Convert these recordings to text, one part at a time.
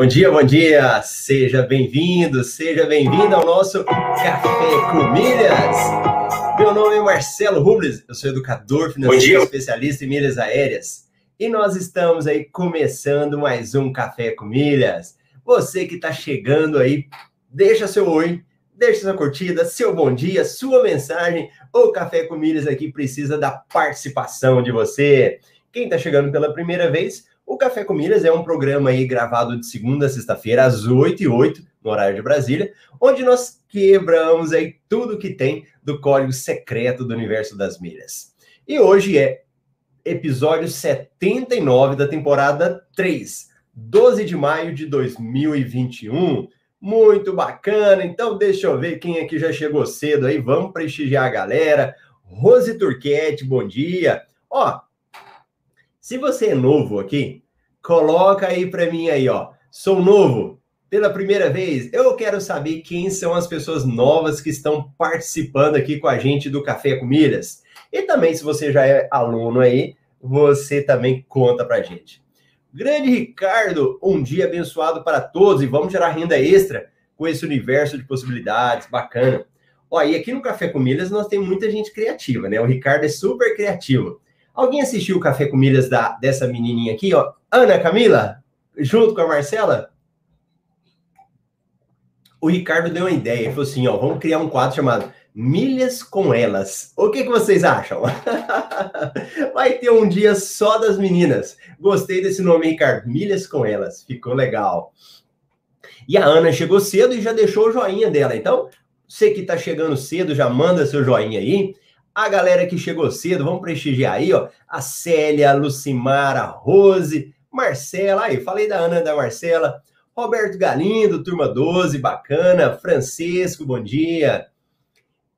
Bom dia, bom dia! Seja bem-vindo, seja bem-vinda ao nosso Café com Milhas. Meu nome é Marcelo Rubles, eu sou educador financeiro especialista em milhas aéreas. E nós estamos aí começando mais um Café com Milhas. Você que está chegando aí, deixa seu oi, deixa sua curtida, seu bom dia, sua mensagem. O Café com Milhas aqui precisa da participação de você. Quem está chegando pela primeira vez, o Café com Milhas é um programa aí gravado de segunda a sexta-feira, às 8 e 8 no horário de Brasília, onde nós quebramos aí tudo que tem do código secreto do universo das milhas. E hoje é episódio 79 da temporada 3, 12 de maio de 2021. Muito bacana. Então, deixa eu ver quem aqui já chegou cedo aí. Vamos prestigiar a galera. Rose Turquete, bom dia. Ó, se você é novo aqui, coloca aí para mim aí, ó. Sou novo pela primeira vez. Eu quero saber quem são as pessoas novas que estão participando aqui com a gente do Café com Milhas. E também, se você já é aluno aí, você também conta pra gente. Grande Ricardo, um dia abençoado para todos e vamos gerar renda extra com esse universo de possibilidades, bacana. Ó, e aqui no Café com Milhas nós temos muita gente criativa, né? O Ricardo é super criativo. Alguém assistiu o Café com Milhas da, dessa menininha aqui, ó? Ana Camila, junto com a Marcela? O Ricardo deu uma ideia, ele falou assim, ó, vamos criar um quadro chamado Milhas com Elas. O que, que vocês acham? Vai ter um dia só das meninas. Gostei desse nome, Ricardo. Milhas com Elas. Ficou legal. E a Ana chegou cedo e já deixou o joinha dela. Então, você que está chegando cedo, já manda seu joinha aí. A galera que chegou cedo, vamos prestigiar aí, ó. A Célia, a Lucimar, a Rose, Marcela, aí, falei da Ana da Marcela. Roberto Galindo, turma 12, bacana. Francisco, bom dia.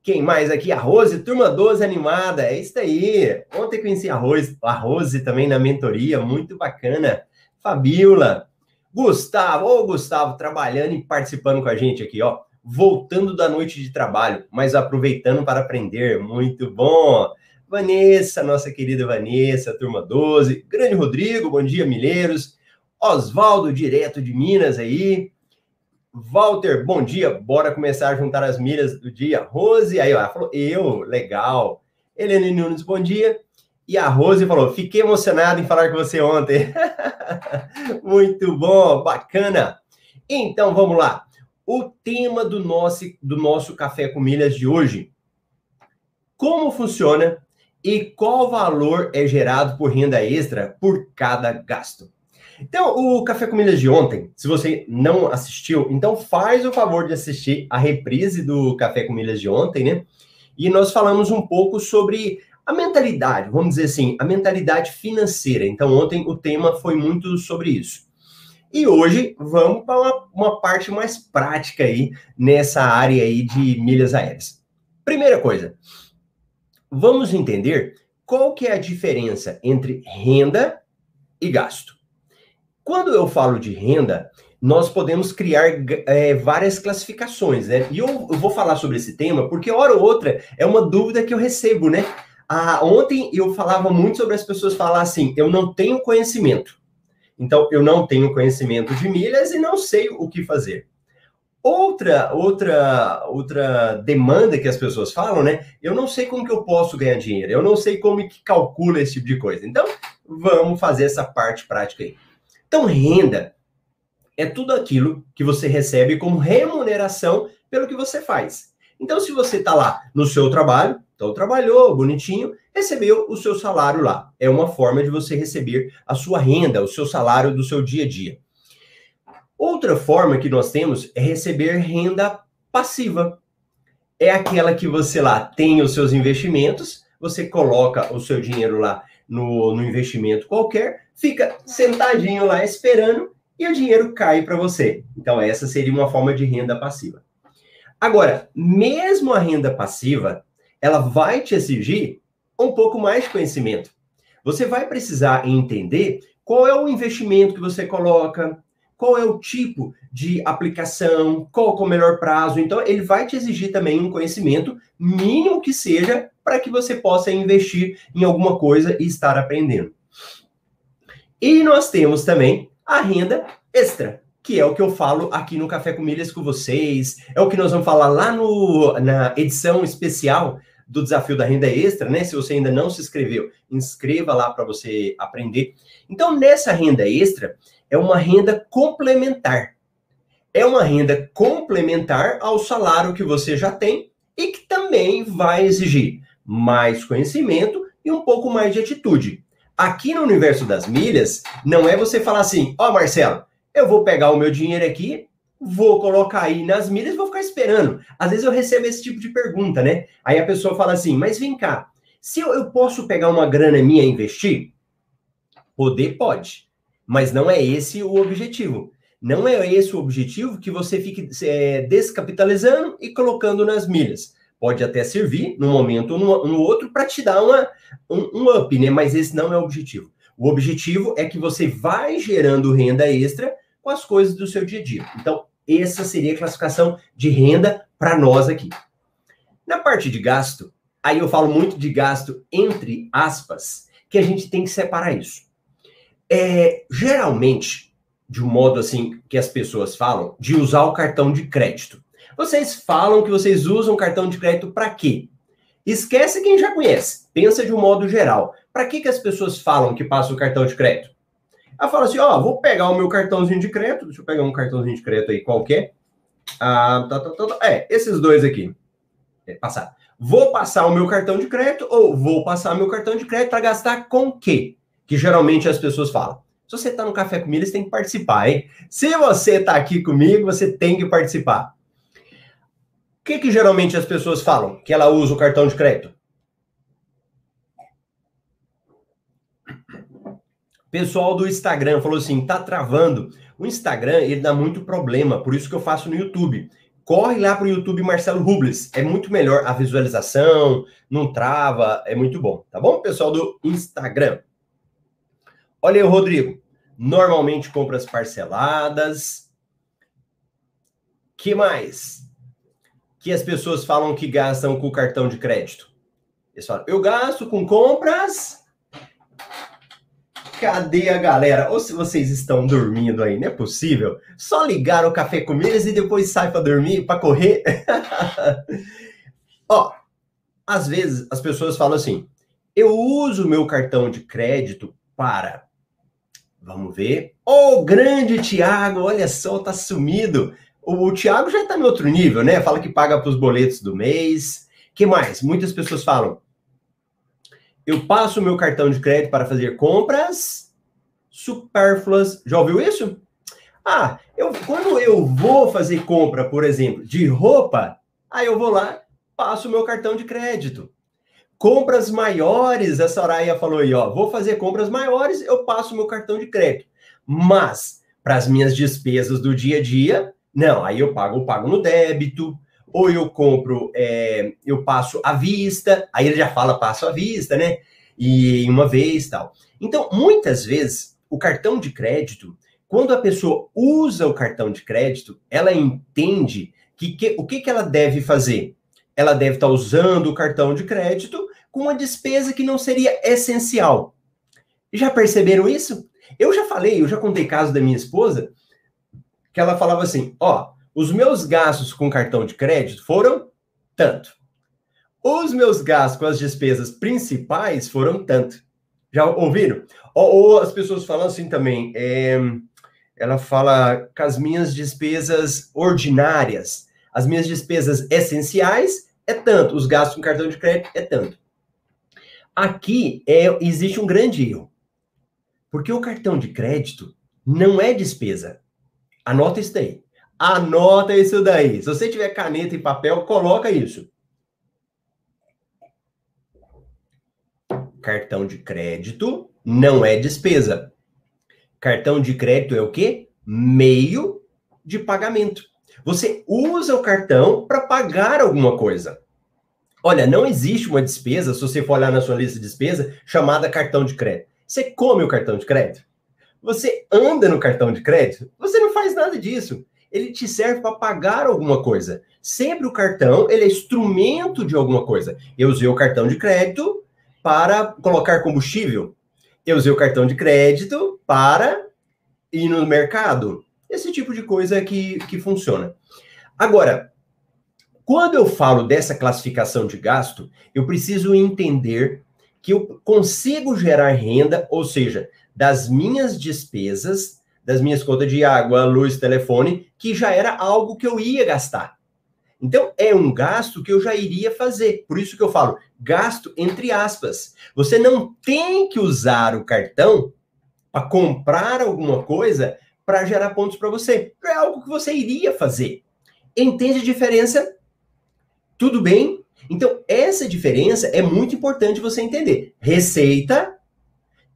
Quem mais aqui? A Rose, turma 12 animada. É isso aí. Ontem conheci a Rose, a Rose também na mentoria, muito bacana. Fabiola, Gustavo, ô Gustavo, trabalhando e participando com a gente aqui, ó voltando da noite de trabalho, mas aproveitando para aprender. Muito bom! Vanessa, nossa querida Vanessa, turma 12. Grande Rodrigo, bom dia, Milheiros. Oswaldo, direto de Minas aí. Walter, bom dia. Bora começar a juntar as milhas do dia. Rose, aí, ó, falou, eu, legal. Helena Nunes, bom dia. E a Rose falou, fiquei emocionado em falar com você ontem. Muito bom, bacana. Então, vamos lá o tema do nosso, do nosso Café com Milhas de hoje. Como funciona e qual valor é gerado por renda extra por cada gasto? Então, o Café com Milhas de ontem, se você não assistiu, então faz o favor de assistir a reprise do Café com Milhas de ontem, né? E nós falamos um pouco sobre a mentalidade, vamos dizer assim, a mentalidade financeira. Então, ontem o tema foi muito sobre isso. E hoje vamos para uma, uma, parte mais prática aí nessa área aí de milhas aéreas. Primeira coisa, vamos entender qual que é a diferença entre renda e gasto. Quando eu falo de renda, nós podemos criar é, várias classificações, né? E eu, eu, vou falar sobre esse tema porque hora ou outra é uma dúvida que eu recebo, né? Ah, ontem eu falava muito sobre as pessoas falar assim, eu não tenho conhecimento. Então, eu não tenho conhecimento de milhas e não sei o que fazer. Outra, outra, outra demanda que as pessoas falam, né? Eu não sei como que eu posso ganhar dinheiro, eu não sei como que calcula esse tipo de coisa. Então, vamos fazer essa parte prática aí. Então, renda é tudo aquilo que você recebe como remuneração pelo que você faz. Então, se você está lá no seu trabalho, então trabalhou bonitinho, recebeu o seu salário lá. É uma forma de você receber a sua renda, o seu salário do seu dia a dia. Outra forma que nós temos é receber renda passiva. É aquela que você lá tem os seus investimentos, você coloca o seu dinheiro lá no, no investimento qualquer, fica sentadinho lá esperando e o dinheiro cai para você. Então, essa seria uma forma de renda passiva. Agora, mesmo a renda passiva, ela vai te exigir um pouco mais de conhecimento. Você vai precisar entender qual é o investimento que você coloca, qual é o tipo de aplicação, qual é o melhor prazo. Então, ele vai te exigir também um conhecimento mínimo que seja para que você possa investir em alguma coisa e estar aprendendo. E nós temos também a renda extra. Que é o que eu falo aqui no Café com Milhas com vocês, é o que nós vamos falar lá no, na edição especial do Desafio da Renda Extra, né? Se você ainda não se inscreveu, inscreva lá para você aprender. Então, nessa renda extra, é uma renda complementar. É uma renda complementar ao salário que você já tem e que também vai exigir mais conhecimento e um pouco mais de atitude. Aqui no universo das milhas, não é você falar assim, ó oh, Marcelo, eu vou pegar o meu dinheiro aqui, vou colocar aí nas milhas e vou ficar esperando. Às vezes eu recebo esse tipo de pergunta, né? Aí a pessoa fala assim, mas vem cá, se eu, eu posso pegar uma grana minha e investir? Poder pode, mas não é esse o objetivo. Não é esse o objetivo que você fique é, descapitalizando e colocando nas milhas. Pode até servir no momento ou no, no outro para te dar uma, um, um up, né? Mas esse não é o objetivo. O objetivo é que você vai gerando renda extra com as coisas do seu dia a dia. Então, essa seria a classificação de renda para nós aqui. Na parte de gasto, aí eu falo muito de gasto entre aspas, que a gente tem que separar isso. É, geralmente, de um modo assim que as pessoas falam, de usar o cartão de crédito. Vocês falam que vocês usam cartão de crédito para quê? Esquece quem já conhece. Pensa de um modo geral. Para que, que as pessoas falam que passa o cartão de crédito? Ela fala assim: ó, vou pegar o meu cartãozinho de crédito. Deixa eu pegar um cartãozinho de crédito aí qualquer. Ah, tá, tá, tá, tá. é, esses dois aqui. É, passar. Vou passar o meu cartão de crédito ou vou passar meu cartão de crédito para gastar com quê? Que geralmente as pessoas falam. Se você está no Café com Milhas, tem que participar, hein? Se você está aqui comigo, você tem que participar. O que, que geralmente as pessoas falam que ela usa o cartão de crédito? Pessoal do Instagram falou assim: tá travando. O Instagram, ele dá muito problema, por isso que eu faço no YouTube. Corre lá pro YouTube Marcelo Rubles. É muito melhor a visualização, não trava, é muito bom, tá bom, pessoal do Instagram? Olha aí, Rodrigo. Normalmente compras parceladas. Que mais? Que as pessoas falam que gastam com cartão de crédito. Eles falam, eu gasto com compras Cadê a galera? Ou se vocês estão dormindo aí, não é possível? Só ligar o café com eles e depois sai para dormir, para correr. Ó, às vezes as pessoas falam assim: eu uso meu cartão de crédito para. Vamos ver. Ô, oh, grande Tiago, olha só, tá sumido. O, o Tiago já tá em outro nível, né? Fala que paga para os boletos do mês. que mais? Muitas pessoas falam: eu passo o meu cartão de crédito para fazer compras supérfluas. Já ouviu isso? Ah, eu, quando eu vou fazer compra, por exemplo, de roupa, aí eu vou lá, passo o meu cartão de crédito. Compras maiores, a Soraya falou aí, ó, vou fazer compras maiores, eu passo o meu cartão de crédito. Mas, para as minhas despesas do dia a dia, não, aí eu pago, eu pago no débito, ou eu compro, é, eu passo à vista, aí ele já fala passo à vista, né? E uma vez tal. Então, muitas vezes, o cartão de crédito, quando a pessoa usa o cartão de crédito, ela entende que, que o que, que ela deve fazer? Ela deve estar usando o cartão de crédito com uma despesa que não seria essencial. Já perceberam isso? Eu já falei, eu já contei caso da minha esposa, que ela falava assim: ó, os meus gastos com cartão de crédito foram tanto. Os meus gastos com as despesas principais foram tanto. Já ouviram? Ou, ou as pessoas falam assim também. É, ela fala com as minhas despesas ordinárias, as minhas despesas essenciais é tanto, os gastos com cartão de crédito é tanto. Aqui é, existe um grande erro. Porque o cartão de crédito não é despesa. Anota isso daí. Anota isso daí. Se você tiver caneta e papel, coloca isso. Cartão de crédito não é despesa. Cartão de crédito é o quê? Meio de pagamento. Você usa o cartão para pagar alguma coisa. Olha, não existe uma despesa, se você for olhar na sua lista de despesa, chamada cartão de crédito. Você come o cartão de crédito? Você anda no cartão de crédito? Você não faz nada disso ele te serve para pagar alguma coisa. Sempre o cartão, ele é instrumento de alguma coisa. Eu usei o cartão de crédito para colocar combustível. Eu usei o cartão de crédito para ir no mercado. Esse tipo de coisa que, que funciona. Agora, quando eu falo dessa classificação de gasto, eu preciso entender que eu consigo gerar renda, ou seja, das minhas despesas, das minhas contas de água, luz, telefone, que já era algo que eu ia gastar. Então, é um gasto que eu já iria fazer. Por isso que eu falo, gasto entre aspas. Você não tem que usar o cartão para comprar alguma coisa para gerar pontos para você. É algo que você iria fazer. Entende a diferença? Tudo bem? Então, essa diferença é muito importante você entender. Receita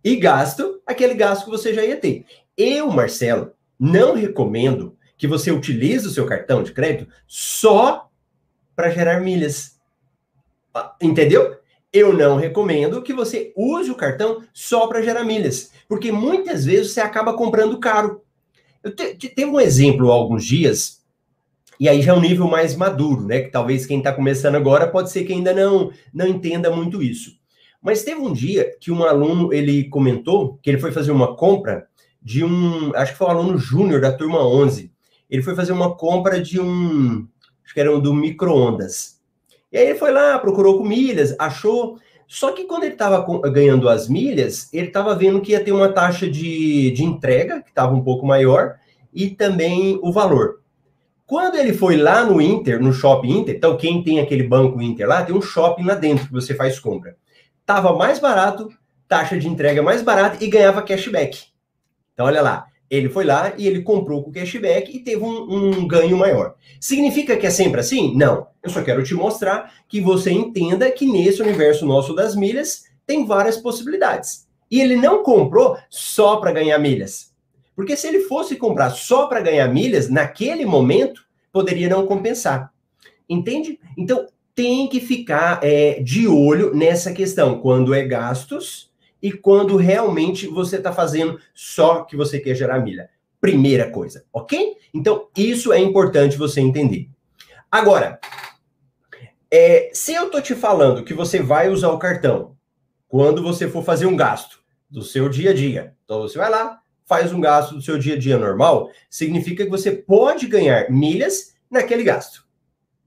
e gasto, aquele gasto que você já ia ter. Eu, Marcelo, não recomendo que você utilize o seu cartão de crédito só para gerar milhas. Ah, entendeu? Eu não recomendo que você use o cartão só para gerar milhas, porque muitas vezes você acaba comprando caro. Eu te, te, teve um exemplo há alguns dias, e aí já é um nível mais maduro, né? Que talvez quem está começando agora pode ser que ainda não, não entenda muito isso. Mas teve um dia que um aluno ele comentou que ele foi fazer uma compra de um, acho que foi um aluno júnior da turma 11 ele foi fazer uma compra de um, acho que era um do micro-ondas. E aí ele foi lá, procurou com milhas, achou. Só que quando ele estava ganhando as milhas, ele estava vendo que ia ter uma taxa de, de entrega, que estava um pouco maior, e também o valor. Quando ele foi lá no Inter, no Shopping Inter, então quem tem aquele banco Inter lá, tem um shopping lá dentro que você faz compra. Tava mais barato, taxa de entrega mais barata e ganhava cashback. Então olha lá, ele foi lá e ele comprou com cashback e teve um, um, ganho maior. Significa que é sempre assim? Não. Eu só quero te mostrar que você entenda que nesse universo nosso das milhas tem várias possibilidades. E ele não comprou só para ganhar milhas. Porque se ele fosse comprar só para ganhar milhas, naquele momento, poderia não compensar. Entende? Então, tem que ficar é, de olho nessa questão. Quando é gastos, e quando realmente você está fazendo só que você quer gerar milha. Primeira coisa, ok? Então, isso é importante você entender. Agora, é, se eu tô te falando que você vai usar o cartão quando você for fazer um gasto do seu dia a dia, então você vai lá, faz um gasto do seu dia a dia normal, significa que você pode ganhar milhas naquele gasto.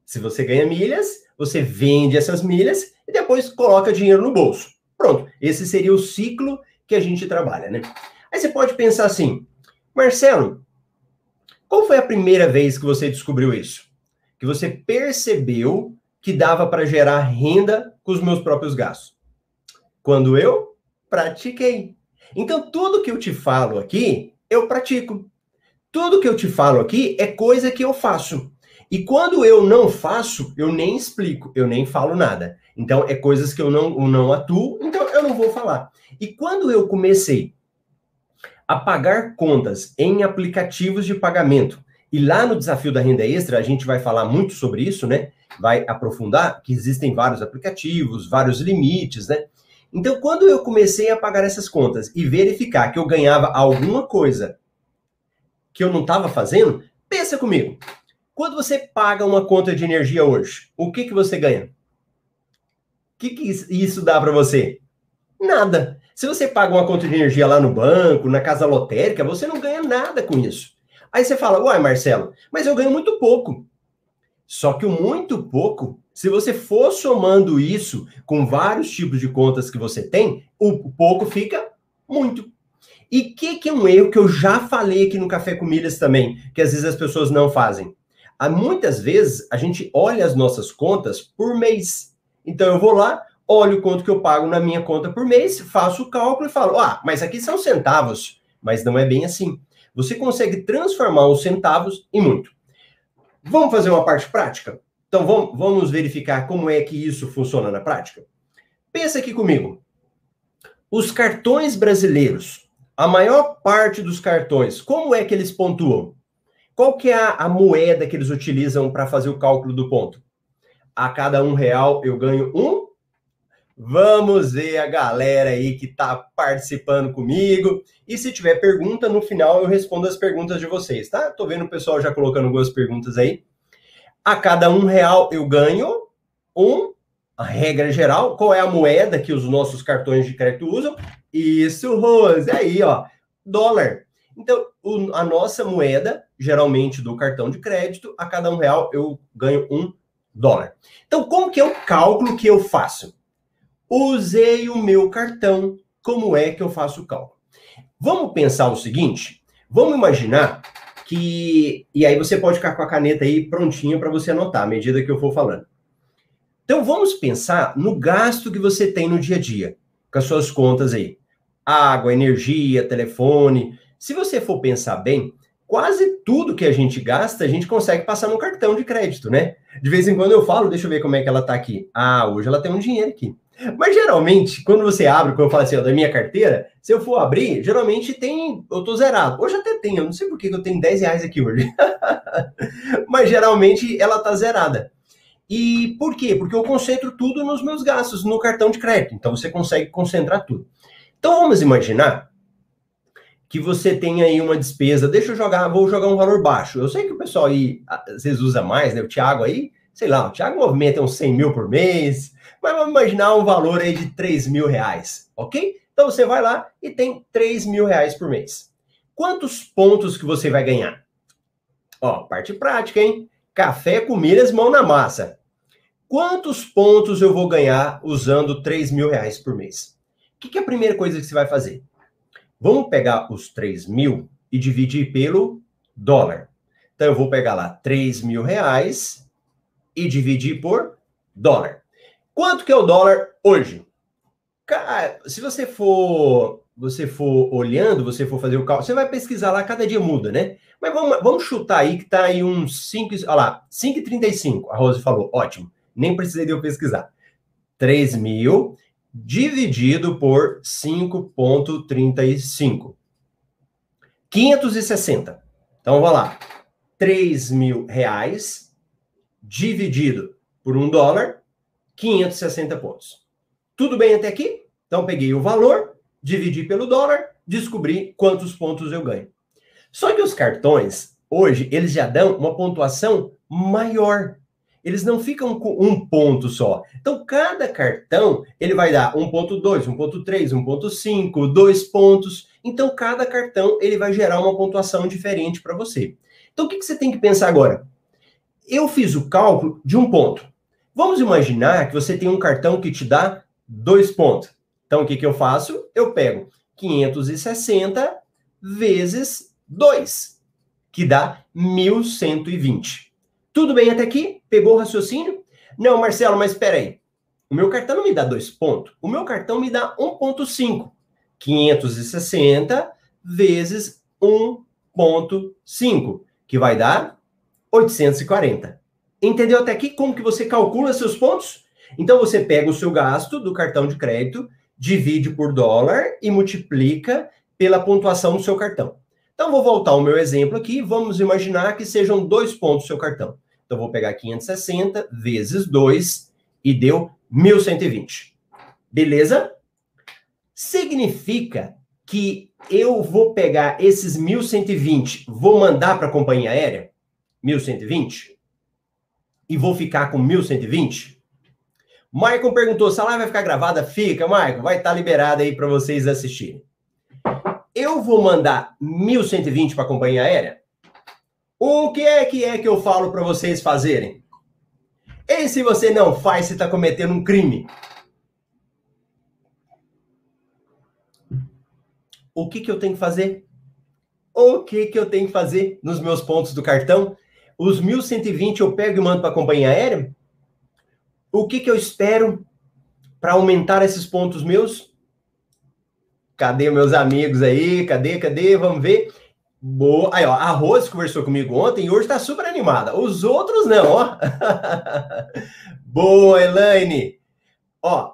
Se você ganha milhas, você vende essas milhas e depois coloca dinheiro no bolso. Pronto, esse seria o ciclo que a gente trabalha, né? Aí você pode pensar assim, Marcelo, qual foi a primeira vez que você descobriu isso? Que você percebeu que dava para gerar renda com os meus próprios gastos? Quando eu pratiquei. Então, tudo que eu te falo aqui, eu pratico. Tudo que eu te falo aqui é coisa que eu faço. E quando eu não faço, eu nem explico, eu nem falo nada. Então, é coisas que eu não, eu não atuo, então eu não vou falar. E quando eu comecei a pagar contas em aplicativos de pagamento, e lá no desafio da renda extra, a gente vai falar muito sobre isso, né? Vai aprofundar que existem vários aplicativos, vários limites, né? Então, quando eu comecei a pagar essas contas e verificar que eu ganhava alguma coisa que eu não estava fazendo, pensa comigo. Quando você paga uma conta de energia hoje, o que, que você ganha? O que, que isso dá para você? Nada. Se você paga uma conta de energia lá no banco, na casa lotérica, você não ganha nada com isso. Aí você fala, uai, Marcelo, mas eu ganho muito pouco. Só que o muito pouco, se você for somando isso com vários tipos de contas que você tem, o pouco fica muito. E o que, que é um erro que eu já falei aqui no Café com Milhas também, que às vezes as pessoas não fazem? Há muitas vezes a gente olha as nossas contas por mês. Então eu vou lá, olho quanto que eu pago na minha conta por mês, faço o cálculo e falo: "Ah, mas aqui são centavos". Mas não é bem assim. Você consegue transformar os centavos em muito. Vamos fazer uma parte prática? Então vamos, vamos verificar como é que isso funciona na prática. Pensa aqui comigo. Os cartões brasileiros, a maior parte dos cartões, como é que eles pontuam? Qual que é a, a moeda que eles utilizam para fazer o cálculo do ponto? A cada um real eu ganho um. Vamos ver a galera aí que está participando comigo. E se tiver pergunta, no final eu respondo as perguntas de vocês, tá? Tô vendo o pessoal já colocando algumas perguntas aí. A cada um real eu ganho um. A regra geral, qual é a moeda que os nossos cartões de crédito usam? Isso, Rose, aí, ó, dólar. Então, o, a nossa moeda, geralmente do cartão de crédito, a cada um real eu ganho um dólar. Então, como que é o cálculo que eu faço? Usei o meu cartão, como é que eu faço o cálculo? Vamos pensar o seguinte, vamos imaginar que... E aí você pode ficar com a caneta aí prontinha para você anotar, à medida que eu for falando. Então, vamos pensar no gasto que você tem no dia a dia, com as suas contas aí. Água, energia, telefone, se você for pensar bem, quase tudo que a gente gasta, a gente consegue passar no cartão de crédito, né? De vez em quando eu falo, deixa eu ver como é que ela tá aqui. Ah, hoje ela tem um dinheiro aqui. Mas geralmente, quando você abre, quando eu falo assim, ó, da minha carteira, se eu for abrir, geralmente tem, eu tô zerado. Hoje até tem, eu não sei por que eu tenho 10 reais aqui hoje. Mas geralmente ela tá zerada. E por quê? Porque eu concentro tudo nos meus gastos, no cartão de crédito. Então você consegue concentrar tudo. Então vamos imaginar que você tem aí uma despesa, deixa eu jogar, vou jogar um valor baixo. Eu sei que o pessoal aí às vezes usa mais, né? O Thiago aí, sei lá, o Thiago movimenta uns 100 mil por mês, mas vamos imaginar um valor aí de 3 mil reais, ok? Então você vai lá e tem 3 mil reais por mês. Quantos pontos que você vai ganhar? Ó, parte prática, hein? Café com milhas, mão na massa. Quantos pontos eu vou ganhar usando 3 mil reais por mês? O que, que é a primeira coisa que você vai fazer? Vamos pegar os 3 mil e dividir pelo dólar. Então, eu vou pegar lá 3 mil reais e dividir por dólar. Quanto que é o dólar hoje? Cara, se você for você for olhando, você for fazer o cálculo, você vai pesquisar lá, cada dia muda, né? Mas vamos, vamos chutar aí que tá aí uns 5, olha lá, 5,35, a Rose falou, ótimo, nem precisei de eu pesquisar. 3 mil dividido por 5,35. 560. Então, vamos lá. 3 mil reais dividido por um dólar, 560 pontos. Tudo bem até aqui? Então, peguei o valor, dividi pelo dólar, descobri quantos pontos eu ganho. Só que os cartões, hoje, eles já dão uma pontuação maior eles não ficam com um ponto só. Então, cada cartão, ele vai dar 1.2, 1.3, 1.5, dois pontos. Então, cada cartão, ele vai gerar uma pontuação diferente para você. Então, o que, que você tem que pensar agora? Eu fiz o cálculo de um ponto. Vamos imaginar que você tem um cartão que te dá dois pontos. Então, o que, que eu faço? Eu pego 560 vezes 2, que dá 1120. Tudo bem até aqui? Pegou o raciocínio? Não, Marcelo, mas espera aí. O meu cartão não me dá dois pontos. O meu cartão me dá 1,5. 560 vezes 1,5, que vai dar 840. Entendeu até aqui como que você calcula seus pontos? Então você pega o seu gasto do cartão de crédito, divide por dólar e multiplica pela pontuação do seu cartão. Então vou voltar ao meu exemplo aqui, vamos imaginar que sejam dois pontos do seu cartão. Então, vou pegar 560 vezes 2 e deu 1.120. Beleza? Significa que eu vou pegar esses 1.120, vou mandar para a companhia aérea, 1.120, e vou ficar com 1.120? Maicon perguntou, se a live vai ficar gravada? Fica, Maicon, vai estar tá liberada aí para vocês assistirem. Eu vou mandar 1.120 para a companhia aérea? O que é que é que eu falo para vocês fazerem? E se você não faz, você está cometendo um crime. O que, que eu tenho que fazer? O que, que eu tenho que fazer nos meus pontos do cartão? Os 1.120 eu pego e mando para a companhia aérea? O que, que eu espero para aumentar esses pontos meus? Cadê meus amigos aí? Cadê, cadê? Vamos ver. Boa. Aí, ó, a Rose conversou comigo ontem e hoje tá super animada. Os outros não, ó. Boa, Elaine. Ó,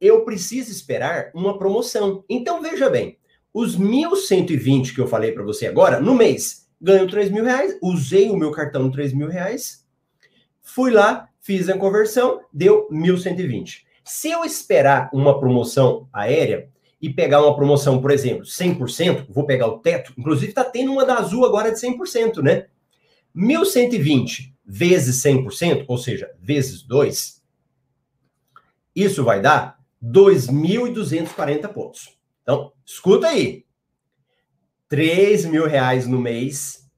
eu preciso esperar uma promoção. Então, veja bem, os 1.120 que eu falei para você agora, no mês, ganho 3 mil reais, usei o meu cartão de 3 mil reais, fui lá, fiz a conversão, deu 1.120. Se eu esperar uma promoção aérea, e pegar uma promoção, por exemplo, 100%, vou pegar o teto, inclusive está tendo uma da Azul agora de 100%, né? 1.120 vezes 100%, ou seja, vezes 2, isso vai dar 2.240 pontos. Então, escuta aí. 3 mil reais no mês,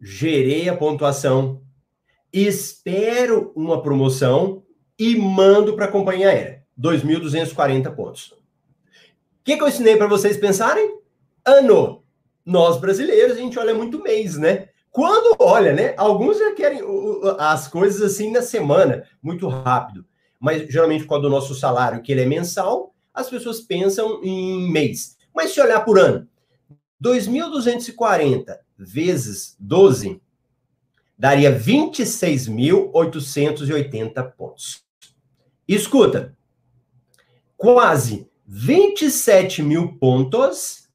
gerei a pontuação, espero uma promoção e mando para a companhia aérea. 2.240 pontos. O que, que eu ensinei para vocês pensarem? Ano. Nós brasileiros, a gente olha muito mês, né? Quando olha, né? Alguns já querem as coisas assim na semana, muito rápido. Mas geralmente, quando o nosso salário, que ele é mensal, as pessoas pensam em mês. Mas se olhar por ano, 2.240 vezes 12 daria 26.880 pontos. Escuta, quase 27 mil pontos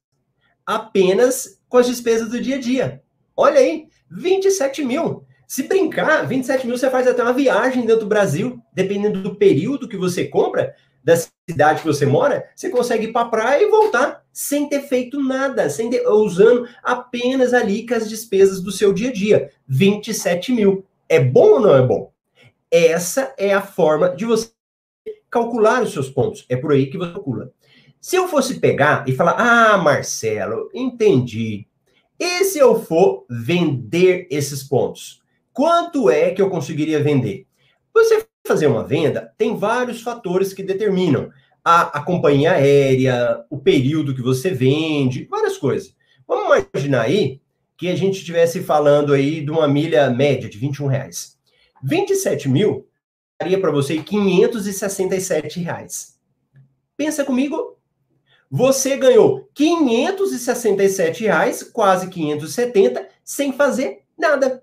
apenas com as despesas do dia a dia. Olha aí, 27 mil. Se brincar, 27 mil você faz até uma viagem dentro do Brasil, dependendo do período que você compra, da cidade que você mora, você consegue ir para a praia e voltar sem ter feito nada, sem ter, usando apenas ali com as despesas do seu dia a dia. 27 mil. É bom ou não é bom? Essa é a forma de você calcular os seus pontos. É por aí que você calcula. Se eu fosse pegar e falar, ah, Marcelo, entendi. E se eu for vender esses pontos? Quanto é que eu conseguiria vender? Você fazer uma venda, tem vários fatores que determinam. A, a companhia aérea, o período que você vende, várias coisas. Vamos imaginar aí que a gente estivesse falando aí de uma milha média de 21 reais. 27 mil daria para você 567 reais. Pensa comigo, você ganhou 567 reais, quase 570, sem fazer nada.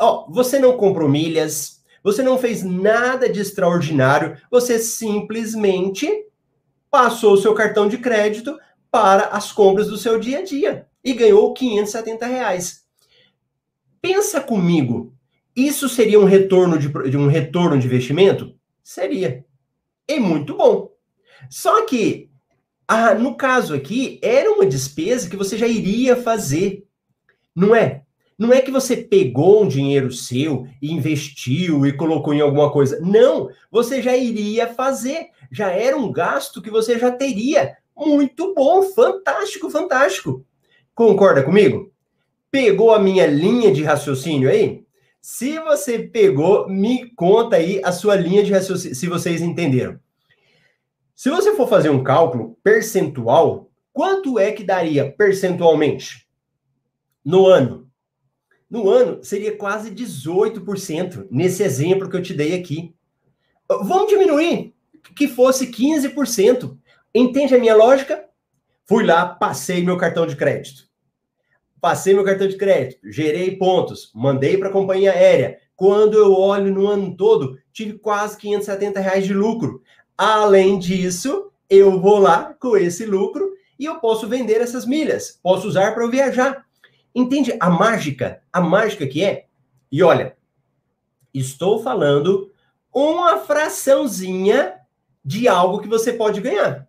Ó, você não comprou milhas, você não fez nada de extraordinário, você simplesmente passou o seu cartão de crédito para as compras do seu dia a dia e ganhou 570 reais. Pensa comigo, isso seria um retorno de, de um retorno de investimento? Seria. E muito bom. Só que, ah, no caso aqui, era uma despesa que você já iria fazer. Não é? Não é que você pegou um dinheiro seu e investiu e colocou em alguma coisa. Não, você já iria fazer. Já era um gasto que você já teria. Muito bom, fantástico, fantástico. Concorda comigo? Pegou a minha linha de raciocínio aí? Se você pegou, me conta aí a sua linha de raciocínio, se vocês entenderam. Se você for fazer um cálculo percentual, quanto é que daria percentualmente no ano? no ano seria quase 18%, nesse exemplo que eu te dei aqui. Vamos diminuir, que fosse 15%. Entende a minha lógica? Fui lá, passei meu cartão de crédito. Passei meu cartão de crédito, gerei pontos, mandei para a companhia aérea. Quando eu olho no ano todo, tive quase 570 reais de lucro. Além disso, eu vou lá com esse lucro e eu posso vender essas milhas, posso usar para eu viajar. Entende a mágica? A mágica que é? E olha, estou falando uma fraçãozinha de algo que você pode ganhar.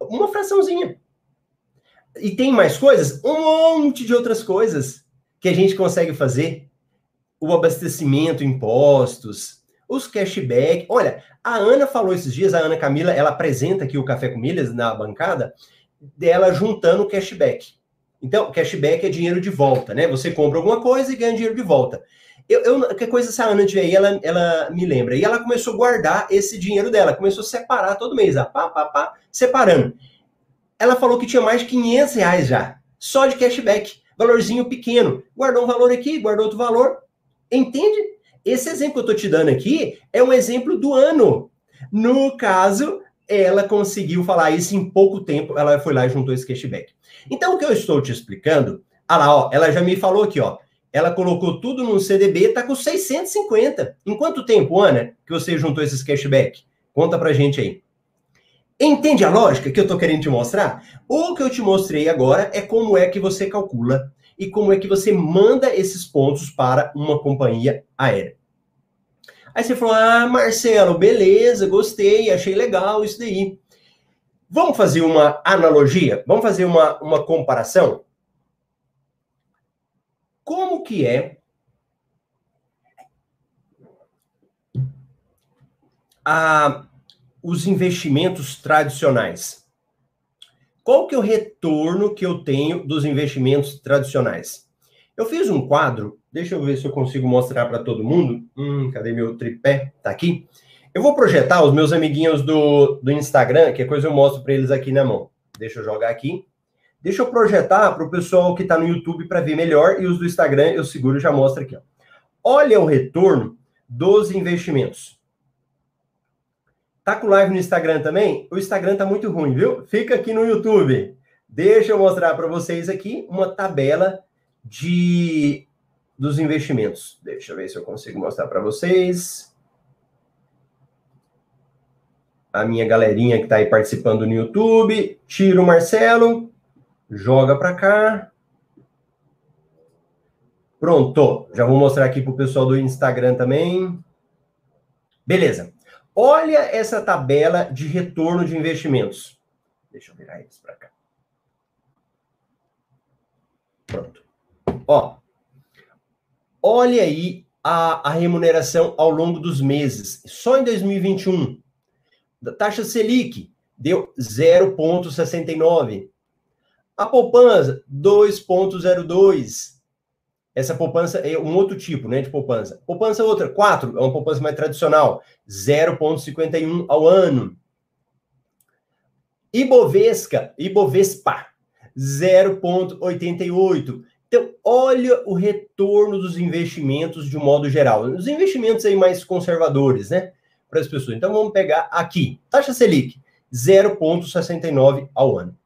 Uma fraçãozinha. E tem mais coisas? Um monte de outras coisas que a gente consegue fazer. O abastecimento, impostos, os cashback. Olha, a Ana falou esses dias, a Ana Camila, ela apresenta aqui o Café com Milhas na bancada, dela juntando cashback. Então, cashback é dinheiro de volta, né? Você compra alguma coisa e ganha dinheiro de volta. Eu, eu que coisa essa Ana tiver aí, ela, ela me lembra. E ela começou a guardar esse dinheiro dela, começou a separar todo mês, a pá, pá, pá, separando. Ela falou que tinha mais de 500 reais já, só de cashback, valorzinho pequeno. Guardou um valor aqui, guardou outro valor. Entende? Esse exemplo que eu tô te dando aqui é um exemplo do ano. No caso, ela conseguiu falar isso em pouco tempo, ela foi lá e juntou esse cashback. Então, o que eu estou te explicando, ah lá, ó, ela já me falou aqui, ó, ela colocou tudo num CDB, tá com 650. Em quanto tempo, Ana, que você juntou esses cashback? Conta pra gente aí. Entende a lógica que eu tô querendo te mostrar? O que eu te mostrei agora é como é que você calcula e como é que você manda esses pontos para uma companhia aérea. Aí você falou: Ah, Marcelo, beleza, gostei, achei legal isso daí. Vamos fazer uma analogia? Vamos fazer uma, uma comparação? Como que é a, os investimentos tradicionais? Qual que é o retorno que eu tenho dos investimentos tradicionais? Eu fiz um quadro, deixa eu ver se eu consigo mostrar para todo mundo. Hum, cadê meu tripé? Tá aqui. Eu vou projetar os meus amiguinhos do, do Instagram, que é coisa eu mostro para eles aqui na mão. Deixa eu jogar aqui. Deixa eu projetar para o pessoal que está no YouTube para ver melhor e os do Instagram eu seguro e já mostro aqui. Ó. Olha o retorno dos investimentos. Tá com live no Instagram também? O Instagram tá muito ruim, viu? Fica aqui no YouTube. Deixa eu mostrar para vocês aqui uma tabela de dos investimentos. Deixa eu ver se eu consigo mostrar para vocês. A minha galerinha que está aí participando no YouTube. Tira o Marcelo. Joga para cá. Pronto. Já vou mostrar aqui para o pessoal do Instagram também. Beleza. Olha essa tabela de retorno de investimentos. Deixa eu virar eles para cá. Pronto. Ó, olha aí a, a remuneração ao longo dos meses. Só em 2021, da taxa Selic deu 0,69. A poupança, 2,02. Essa poupança é um outro tipo né, de poupança. Poupança outra, 4, é uma poupança mais tradicional, 0,51 ao ano. Ibovesca, Ibovespa, 0,88. Então, olha o retorno dos investimentos de um modo geral. Os investimentos aí mais conservadores, né? Para as pessoas. Então, vamos pegar aqui. Taxa Selic, 0,69 ao ano.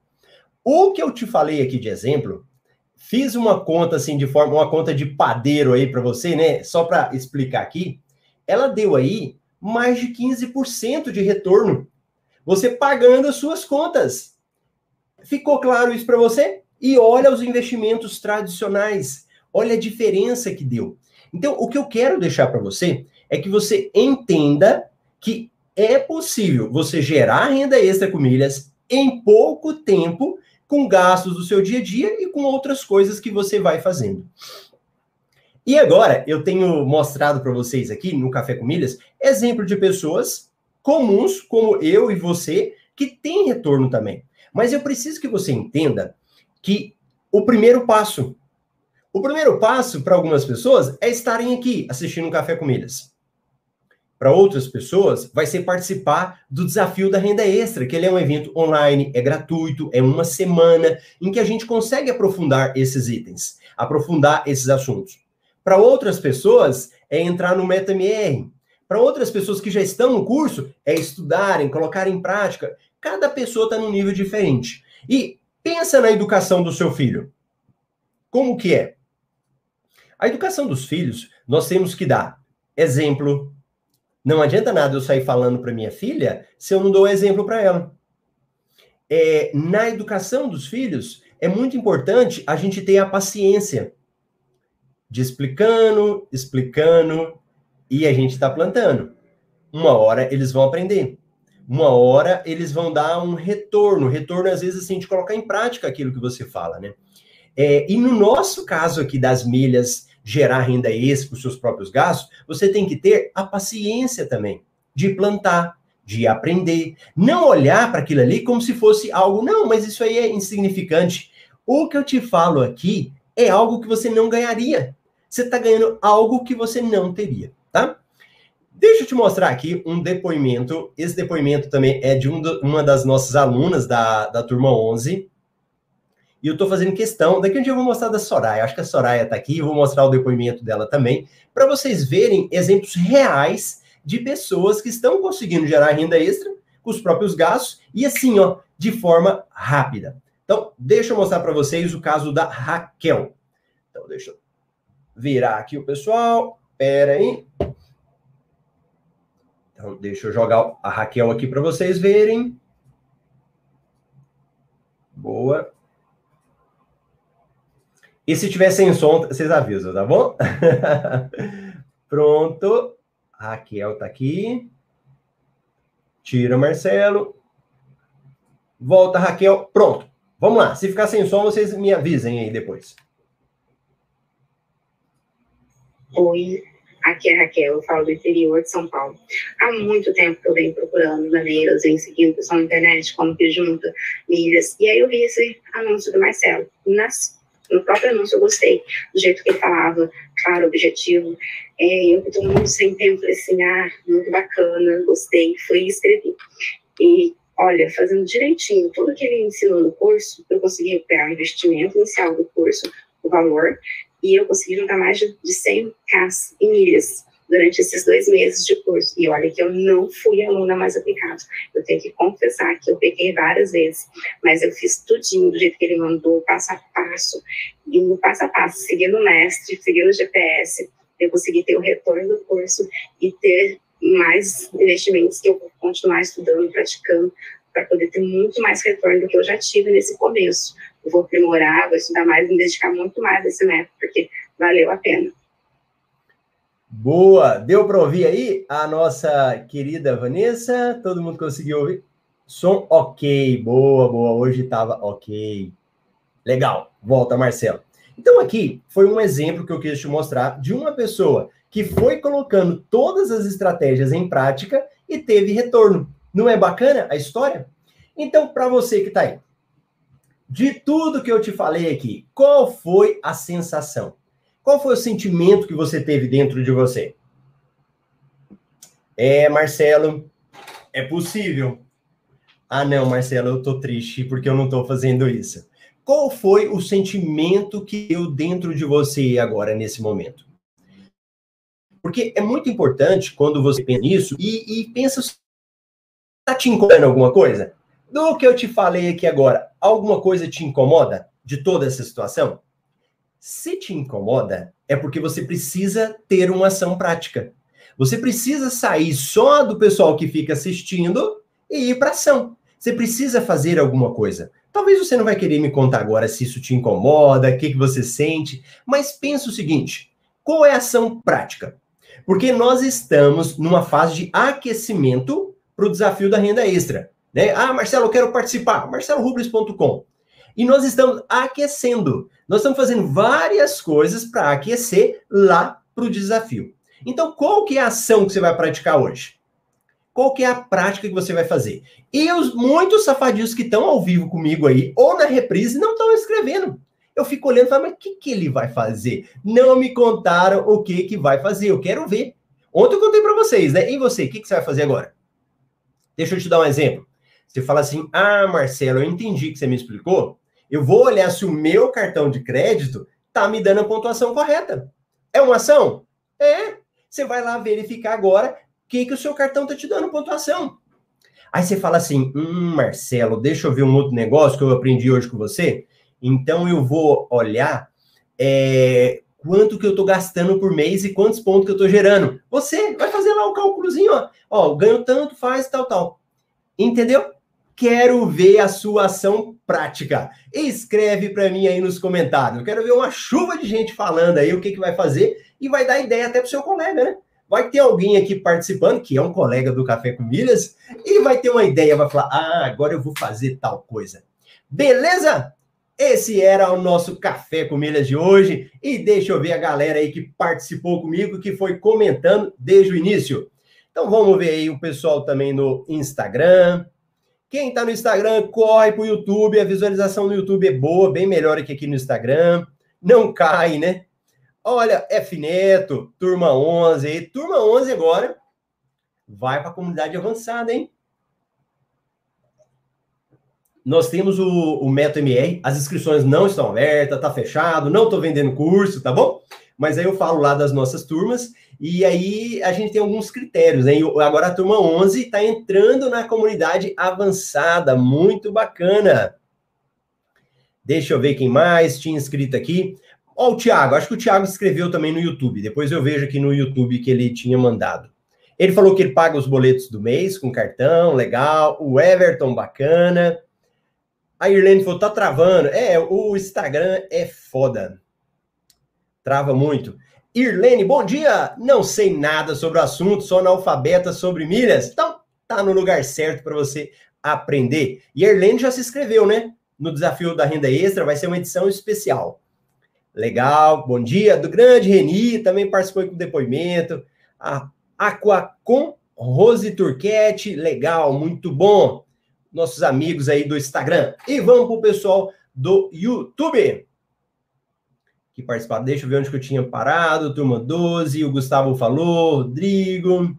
O que eu te falei aqui de exemplo, fiz uma conta assim de forma, uma conta de padeiro aí para você, né? Só para explicar aqui. Ela deu aí mais de 15% de retorno. Você pagando as suas contas. Ficou claro isso para você? E olha os investimentos tradicionais. Olha a diferença que deu. Então, o que eu quero deixar para você é que você entenda que é possível você gerar renda extra com milhas em pouco tempo, com gastos do seu dia a dia e com outras coisas que você vai fazendo. E agora, eu tenho mostrado para vocês aqui no Café com Milhas exemplo de pessoas comuns, como eu e você, que têm retorno também. Mas eu preciso que você entenda que o primeiro passo. O primeiro passo para algumas pessoas é estarem aqui assistindo um Café com Milhas. Para outras pessoas, vai ser participar do desafio da renda extra, que ele é um evento online, é gratuito, é uma semana em que a gente consegue aprofundar esses itens, aprofundar esses assuntos. Para outras pessoas, é entrar no MetaMR. Para outras pessoas que já estão no curso, é estudarem, colocar em prática. Cada pessoa está num nível diferente. E Pensa na educação do seu filho. Como que é? A educação dos filhos, nós temos que dar exemplo. Não adianta nada eu sair falando para minha filha se eu não dou exemplo para ela. É, na educação dos filhos, é muito importante a gente ter a paciência de explicando, explicando, e a gente está plantando. Uma hora eles vão aprender uma hora eles vão dar um retorno. Retorno, às vezes, assim, de colocar em prática aquilo que você fala, né? É, e no nosso caso aqui das milhas, gerar renda extra para os seus próprios gastos, você tem que ter a paciência também de plantar, de aprender. Não olhar para aquilo ali como se fosse algo, não, mas isso aí é insignificante. O que eu te falo aqui é algo que você não ganharia. Você está ganhando algo que você não teria, tá? Deixa eu te mostrar aqui um depoimento. Esse depoimento também é de um do, uma das nossas alunas da, da turma 11. E eu estou fazendo questão. Daqui um dia eu vou mostrar da Soraya. Acho que a Soraya está aqui. Vou mostrar o depoimento dela também. Para vocês verem exemplos reais de pessoas que estão conseguindo gerar renda extra com os próprios gastos. E assim, ó, de forma rápida. Então, deixa eu mostrar para vocês o caso da Raquel. Então, deixa eu virar aqui o pessoal. Pera aí. Então, deixa eu jogar a Raquel aqui para vocês verem. Boa. E se tiver sem som, vocês avisam, tá bom? Pronto. Raquel tá aqui. Tira Marcelo. Volta, Raquel. Pronto. Vamos lá. Se ficar sem som, vocês me avisem aí depois. Oi. Aqui é Raquel, eu falo do interior de São Paulo. Há muito tempo que eu venho procurando maneiras, venho seguindo pessoal na internet, como que junta milhas. E aí eu vi esse anúncio do Marcelo. Nas, no próprio anúncio eu gostei do jeito que ele falava, claro, objetivo. É, eu que estou muito sem tempo, falei assim, ah, muito bacana, gostei, fui e escrevi. E olha, fazendo direitinho tudo que ele ensinou no curso, eu consegui pegar o investimento inicial do curso, o valor, e eu consegui juntar mais de 100 Ks e milhas durante esses dois meses de curso. E olha que eu não fui aluna mais aplicada. Eu tenho que confessar que eu peguei várias vezes, mas eu fiz tudinho do jeito que ele mandou, passo a passo, e no passo a passo, seguindo o mestre, seguindo o GPS, eu consegui ter o retorno do curso e ter mais investimentos que eu vou continuar estudando, praticando, para poder ter muito mais retorno do que eu já tive nesse começo eu vou aprimorar, vou estudar mais, me dedicar muito mais a esse método, porque valeu a pena. Boa! Deu para ouvir aí a nossa querida Vanessa? Todo mundo conseguiu ouvir? Som ok, boa, boa. Hoje estava ok. Legal, volta, Marcelo. Então, aqui foi um exemplo que eu quis te mostrar de uma pessoa que foi colocando todas as estratégias em prática e teve retorno. Não é bacana a história? Então, para você que está aí, de tudo que eu te falei aqui, qual foi a sensação? Qual foi o sentimento que você teve dentro de você? É, Marcelo, é possível. Ah, não, Marcelo, eu tô triste porque eu não tô fazendo isso. Qual foi o sentimento que eu dentro de você agora, nesse momento? Porque é muito importante quando você pensa nisso e, e pensa, está te incomodando alguma coisa? Do que eu te falei aqui agora, alguma coisa te incomoda de toda essa situação? Se te incomoda, é porque você precisa ter uma ação prática. Você precisa sair só do pessoal que fica assistindo e ir para ação. Você precisa fazer alguma coisa. Talvez você não vai querer me contar agora se isso te incomoda, o que, que você sente, mas pensa o seguinte: qual é a ação prática? Porque nós estamos numa fase de aquecimento para o desafio da renda extra. Né? Ah, Marcelo, eu quero participar. marcelorubles.com. E nós estamos aquecendo. Nós estamos fazendo várias coisas para aquecer lá para o desafio. Então, qual que é a ação que você vai praticar hoje? Qual que é a prática que você vai fazer? E os muitos safadinhos que estão ao vivo comigo aí, ou na reprise, não estão escrevendo. Eu fico olhando e falo, mas o que, que ele vai fazer? Não me contaram o que, que vai fazer, eu quero ver. Ontem eu contei para vocês, né? E você, o que, que você vai fazer agora? Deixa eu te dar um exemplo. Você fala assim: ah, Marcelo, eu entendi que você me explicou. Eu vou olhar se o meu cartão de crédito tá me dando a pontuação correta. É uma ação? É. Você vai lá verificar agora o que, que o seu cartão tá te dando pontuação. Aí você fala assim: hum, Marcelo, deixa eu ver um outro negócio que eu aprendi hoje com você. Então eu vou olhar é, quanto que eu tô gastando por mês e quantos pontos que eu tô gerando. Você vai fazer lá o cálculozinho, ó. Ó, ganho tanto, faz tal, tal. Entendeu? Quero ver a sua ação prática. Escreve para mim aí nos comentários. Eu quero ver uma chuva de gente falando aí o que, que vai fazer e vai dar ideia até para o seu colega, né? Vai ter alguém aqui participando, que é um colega do Café com Milhas, e vai ter uma ideia, vai falar: ah, agora eu vou fazer tal coisa. Beleza? Esse era o nosso Café com Milhas de hoje. E deixa eu ver a galera aí que participou comigo, que foi comentando desde o início. Então vamos ver aí o pessoal também no Instagram. Quem está no Instagram, corre para o YouTube. A visualização no YouTube é boa, bem melhor que aqui no Instagram. Não cai, né? Olha, F Neto, turma 11. Turma 11 agora vai para a comunidade avançada, hein? Nós temos o, o Meto MR, as inscrições não estão abertas, tá fechado, não estou vendendo curso, tá bom? Mas aí eu falo lá das nossas turmas e aí a gente tem alguns critérios, né? Agora a turma 11 está entrando na comunidade avançada, muito bacana. Deixa eu ver quem mais tinha inscrito aqui. Ó, o Thiago, acho que o Thiago escreveu também no YouTube. Depois eu vejo aqui no YouTube que ele tinha mandado. Ele falou que ele paga os boletos do mês com cartão, legal. O Everton, bacana. A Irlene falou, tá travando. É, o Instagram é foda. Trava muito. Irlene, bom dia! Não sei nada sobre o assunto, sou analfabeta sobre milhas. Então, tá no lugar certo para você aprender. E a Irlene já se inscreveu, né? No desafio da renda extra, vai ser uma edição especial. Legal, bom dia. Do grande Reni, também participou com depoimento. A Aquacom Rose Turquete, legal, muito bom. Nossos amigos aí do Instagram. E vamos para o pessoal do YouTube. Que participaram. Deixa eu ver onde que eu tinha parado. Turma 12, o Gustavo falou, Rodrigo.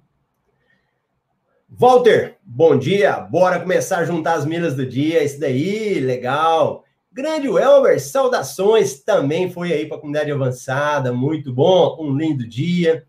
Walter, bom dia. Bora começar a juntar as milhas do dia. Isso daí, legal. Grande Welber, saudações. Também foi aí para a comunidade avançada. Muito bom. Um lindo dia.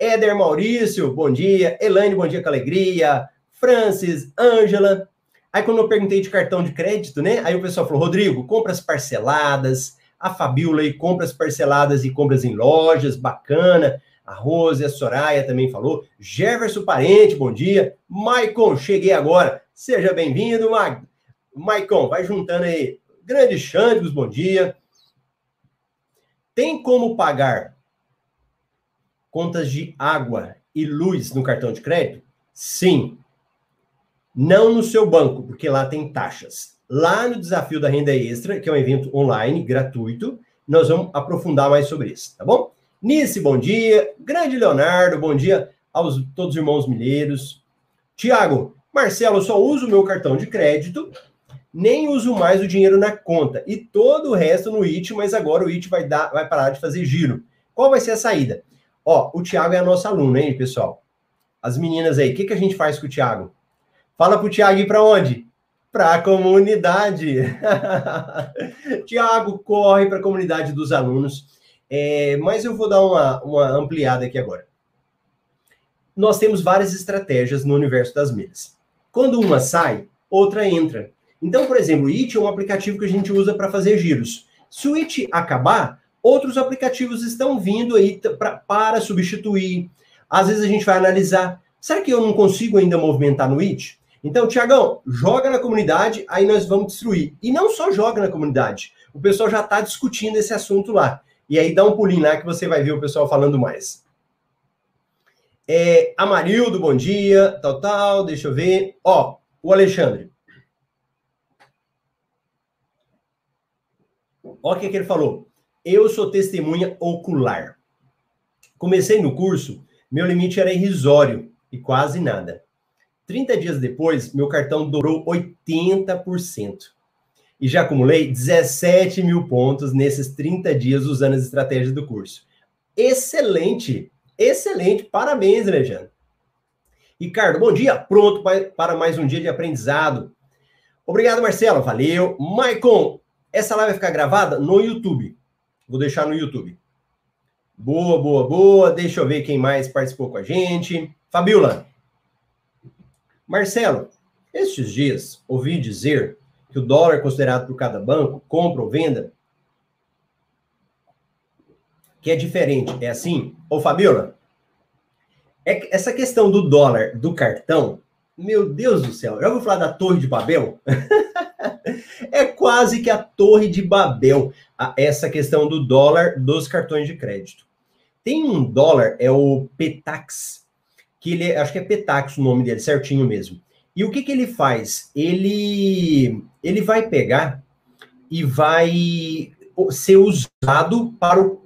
Éder Maurício, bom dia. Elaine, bom dia com alegria. Francis, Ângela. Aí quando eu perguntei de cartão de crédito, né? Aí o pessoal falou, Rodrigo, compras parceladas. A Fabiola aí, compras parceladas e compras em lojas, bacana. A Rose, a Soraya também falou. Jefferson Parente, bom dia. Maicon, cheguei agora. Seja bem-vindo, Ma... Maicon. Vai juntando aí. Grande Xandigos, bom dia. Tem como pagar contas de água e luz no cartão de crédito? Sim. Não no seu banco, porque lá tem taxas. Lá no Desafio da Renda Extra, que é um evento online, gratuito, nós vamos aprofundar mais sobre isso, tá bom? Nice, bom dia. Grande Leonardo, bom dia aos todos os irmãos mineiros. Tiago, Marcelo, eu só uso o meu cartão de crédito, nem uso mais o dinheiro na conta. E todo o resto no IT, mas agora o IT vai, dar, vai parar de fazer giro. Qual vai ser a saída? Ó, o Tiago é a nossa aluna, hein, pessoal? As meninas aí, o que, que a gente faz com o Tiago? Fala pro Tiago ir para onde? Para a comunidade. Tiago corre para a comunidade dos alunos é, mas eu vou dar uma, uma ampliada aqui agora. Nós temos várias estratégias no universo das milhas. Quando uma sai, outra entra. Então, por exemplo, o It é um aplicativo que a gente usa para fazer giros. Se o It acabar, outros aplicativos estão vindo aí pra, para substituir. Às vezes a gente vai analisar, será que eu não consigo ainda movimentar no It? Então, Tiagão, joga na comunidade, aí nós vamos destruir. E não só joga na comunidade, o pessoal já está discutindo esse assunto lá. E aí dá um pulinho lá que você vai ver o pessoal falando mais. É, Amarildo, bom dia, tal, tal, deixa eu ver. Ó, o Alexandre. Ó o que, que ele falou. Eu sou testemunha ocular. Comecei no curso, meu limite era irrisório e quase nada. 30 dias depois, meu cartão dobrou 80% e já acumulei 17 mil pontos nesses 30 dias usando as estratégias do curso. Excelente! Excelente! Parabéns, Alejandro. Ricardo, bom dia. Pronto para mais um dia de aprendizado. Obrigado, Marcelo. Valeu. Maicon, essa live vai ficar gravada no YouTube. Vou deixar no YouTube. Boa, boa, boa. Deixa eu ver quem mais participou com a gente. Fabiola. Marcelo, estes dias ouvi dizer que o dólar é considerado por cada banco, compra ou venda, que é diferente. É assim? Ô, Fabiola, é essa questão do dólar do cartão, meu Deus do céu, já vou falar da Torre de Babel? é quase que a Torre de Babel, essa questão do dólar dos cartões de crédito. Tem um dólar, é o Petax, que ele, é, acho que é Petax o nome dele, certinho mesmo. E o que, que ele faz? Ele, ele vai pegar e vai ser usado para o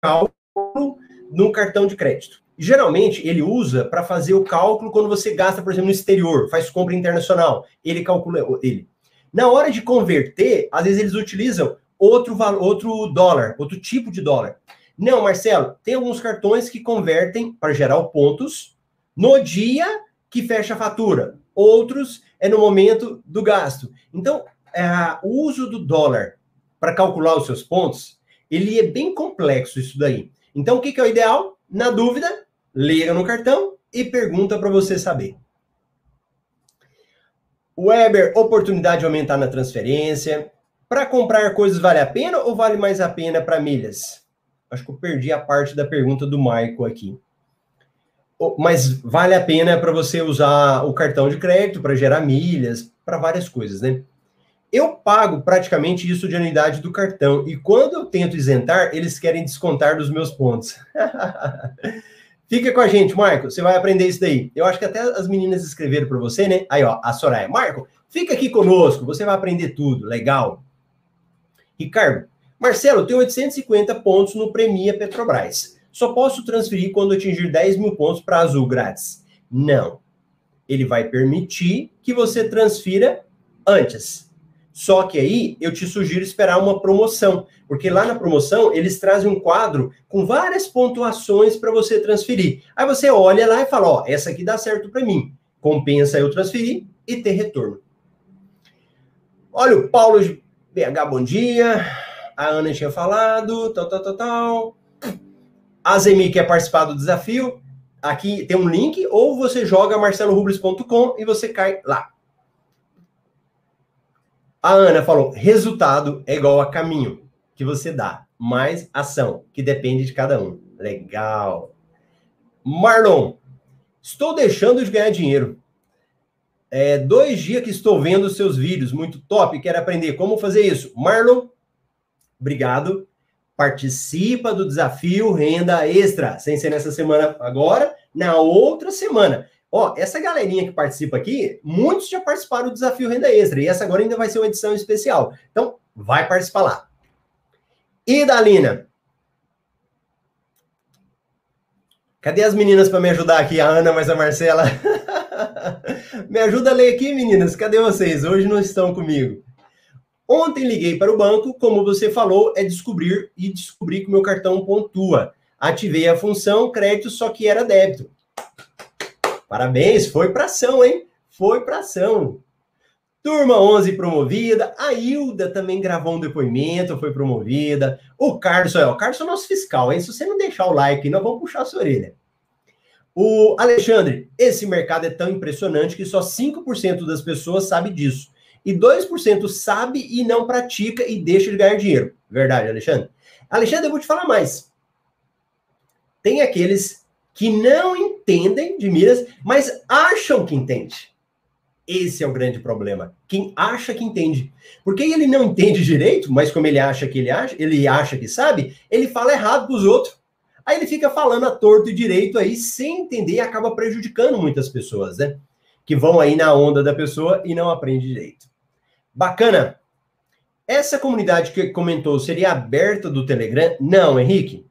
cálculo no cartão de crédito. Geralmente, ele usa para fazer o cálculo quando você gasta, por exemplo, no exterior, faz compra internacional. Ele calcula ele. Na hora de converter, às vezes eles utilizam outro, outro dólar, outro tipo de dólar. Não, Marcelo, tem alguns cartões que convertem para gerar pontos no dia que fecha a fatura outros é no momento do gasto. Então, é, o uso do dólar para calcular os seus pontos, ele é bem complexo isso daí. Então, o que, que é o ideal? Na dúvida, liga no cartão e pergunta para você saber. Weber, oportunidade de aumentar na transferência. Para comprar coisas vale a pena ou vale mais a pena para milhas? Acho que eu perdi a parte da pergunta do Michael aqui mas vale a pena para você usar o cartão de crédito para gerar milhas, para várias coisas, né? Eu pago praticamente isso de anuidade do cartão e quando eu tento isentar, eles querem descontar dos meus pontos. Fica com a gente, Marco, você vai aprender isso daí. Eu acho que até as meninas escreveram para você, né? Aí, ó, a Soraya. Marco, fica aqui conosco, você vai aprender tudo, legal. Ricardo, Marcelo, tenho 850 pontos no Premia Petrobras. Só posso transferir quando atingir 10 mil pontos para Azul grátis. Não. Ele vai permitir que você transfira antes. Só que aí eu te sugiro esperar uma promoção, porque lá na promoção eles trazem um quadro com várias pontuações para você transferir. Aí você olha lá e fala: Ó, essa aqui dá certo para mim. Compensa eu transferir e ter retorno. Olha o Paulo BH, bom dia. A Ana tinha falado, tal, tal, tal, tal. A Zemi quer participar do desafio. Aqui tem um link, ou você joga marcelorubles.com e você cai lá. A Ana falou: resultado é igual a caminho que você dá, mais ação, que depende de cada um. Legal. Marlon, estou deixando de ganhar dinheiro. É, dois dias que estou vendo seus vídeos, muito top. Quero aprender como fazer isso. Marlon, obrigado. Participa do desafio Renda Extra, sem ser nessa semana agora, na outra semana. Ó, essa galerinha que participa aqui, muitos já participaram do desafio Renda Extra, e essa agora ainda vai ser uma edição especial. Então, vai participar lá. E Dalina? Cadê as meninas para me ajudar aqui? A Ana, mas a Marcela. me ajuda a ler aqui, meninas. Cadê vocês? Hoje não estão comigo. Ontem liguei para o banco, como você falou, é descobrir e descobri que o meu cartão pontua. Ativei a função crédito, só que era débito. Parabéns, foi para ação, hein? Foi para ação. Turma 11 promovida, a Hilda também gravou um depoimento, foi promovida. O Carlos, é, o Carlos é o nosso fiscal, hein? Se você não deixar o like, nós vamos puxar a sua orelha. O Alexandre, esse mercado é tão impressionante que só 5% das pessoas sabe disso. E 2% sabe e não pratica e deixa de ganhar dinheiro. Verdade, Alexandre? Alexandre, eu vou te falar mais. Tem aqueles que não entendem de milhas, mas acham que entende. Esse é o grande problema. Quem acha que entende. Porque ele não entende direito, mas como ele acha que ele acha, ele acha que sabe, ele fala errado para os outros. Aí ele fica falando a torto e direito aí, sem entender, e acaba prejudicando muitas pessoas, né? Que vão aí na onda da pessoa e não aprende direito. Bacana. Essa comunidade que comentou seria aberta do Telegram? Não, Henrique.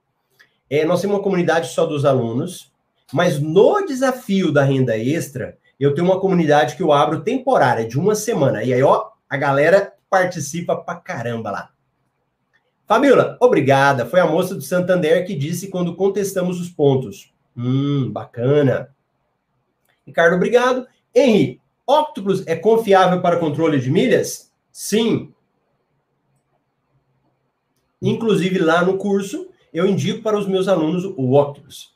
É, nós temos uma comunidade só dos alunos, mas no desafio da renda extra, eu tenho uma comunidade que eu abro temporária, de uma semana. E aí, ó, a galera participa pra caramba lá. Fabiola, obrigada. Foi a moça do Santander que disse quando contestamos os pontos. Hum, bacana. Ricardo, obrigado. Henri, Octopus é confiável para controle de milhas? Sim. Inclusive lá no curso, eu indico para os meus alunos o Octopus.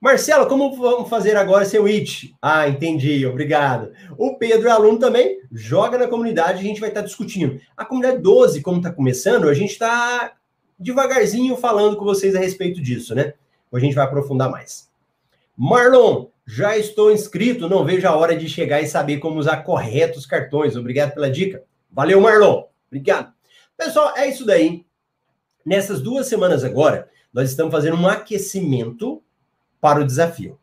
Marcelo, como vamos fazer agora seu IT? Ah, entendi, obrigado. O Pedro é aluno também, joga na comunidade, a gente vai estar discutindo. A comunidade 12, como está começando, a gente está devagarzinho falando com vocês a respeito disso, né? A gente vai aprofundar mais. Marlon, já estou inscrito, não vejo a hora de chegar e saber como usar corretos cartões. Obrigado pela dica. Valeu, Marlon. Obrigado. Pessoal, é isso daí. Nessas duas semanas agora, nós estamos fazendo um aquecimento para o desafio.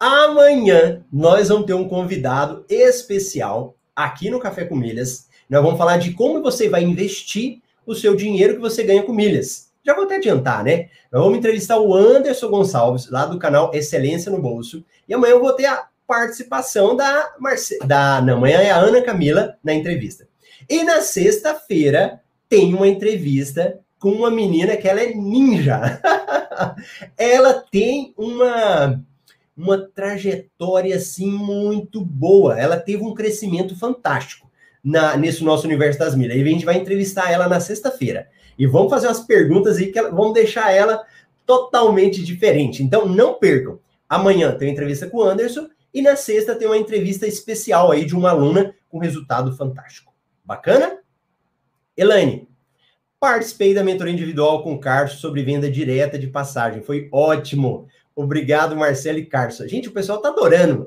Amanhã nós vamos ter um convidado especial aqui no Café com Milhas. Nós vamos falar de como você vai investir o seu dinheiro que você ganha com milhas. Já vou até adiantar, né? Nós vamos entrevistar o Anderson Gonçalves, lá do canal Excelência no Bolso. E amanhã eu vou ter a participação da Marce... da Não, amanhã é a Ana Camila na entrevista. E na sexta-feira tem uma entrevista com uma menina que ela é ninja. ela tem uma uma trajetória assim muito boa. Ela teve um crescimento fantástico na, nesse nosso universo das milhas. E a gente vai entrevistar ela na sexta-feira. E vamos fazer umas perguntas aí que vamos deixar ela totalmente diferente. Então não percam. Amanhã tem uma entrevista com o Anderson e na sexta tem uma entrevista especial aí de uma aluna com resultado fantástico. Bacana? Elaine, Participei da mentoria individual com o Carlos sobre venda direta de passagem. Foi ótimo. Obrigado, Marcelo e Carlos. Gente, o pessoal está adorando.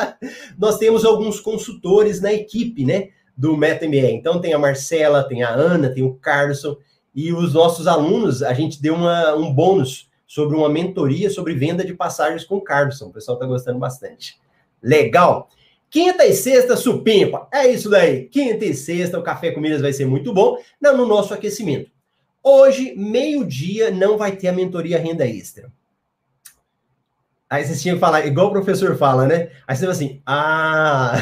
Nós temos alguns consultores na equipe, né? Do MetaMBA. Então tem a Marcela, tem a Ana, tem o Carlson. E os nossos alunos, a gente deu uma, um bônus sobre uma mentoria sobre venda de passagens com o Carlson. O pessoal está gostando bastante. Legal. Quinta e sexta, supimpa. É isso daí. Quinta e sexta, o Café com Milhas vai ser muito bom no nosso aquecimento. Hoje, meio-dia, não vai ter a mentoria renda extra. Aí vocês tinham que falar, igual o professor fala, né? Aí você fala assim, ah,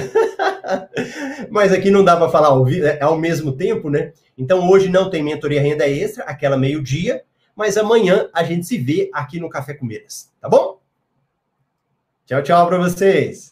mas aqui não dá para falar ao, é, ao mesmo tempo, né? Então hoje não tem mentoria renda extra, aquela meio-dia, mas amanhã a gente se vê aqui no Café com tá bom? Tchau, tchau para vocês.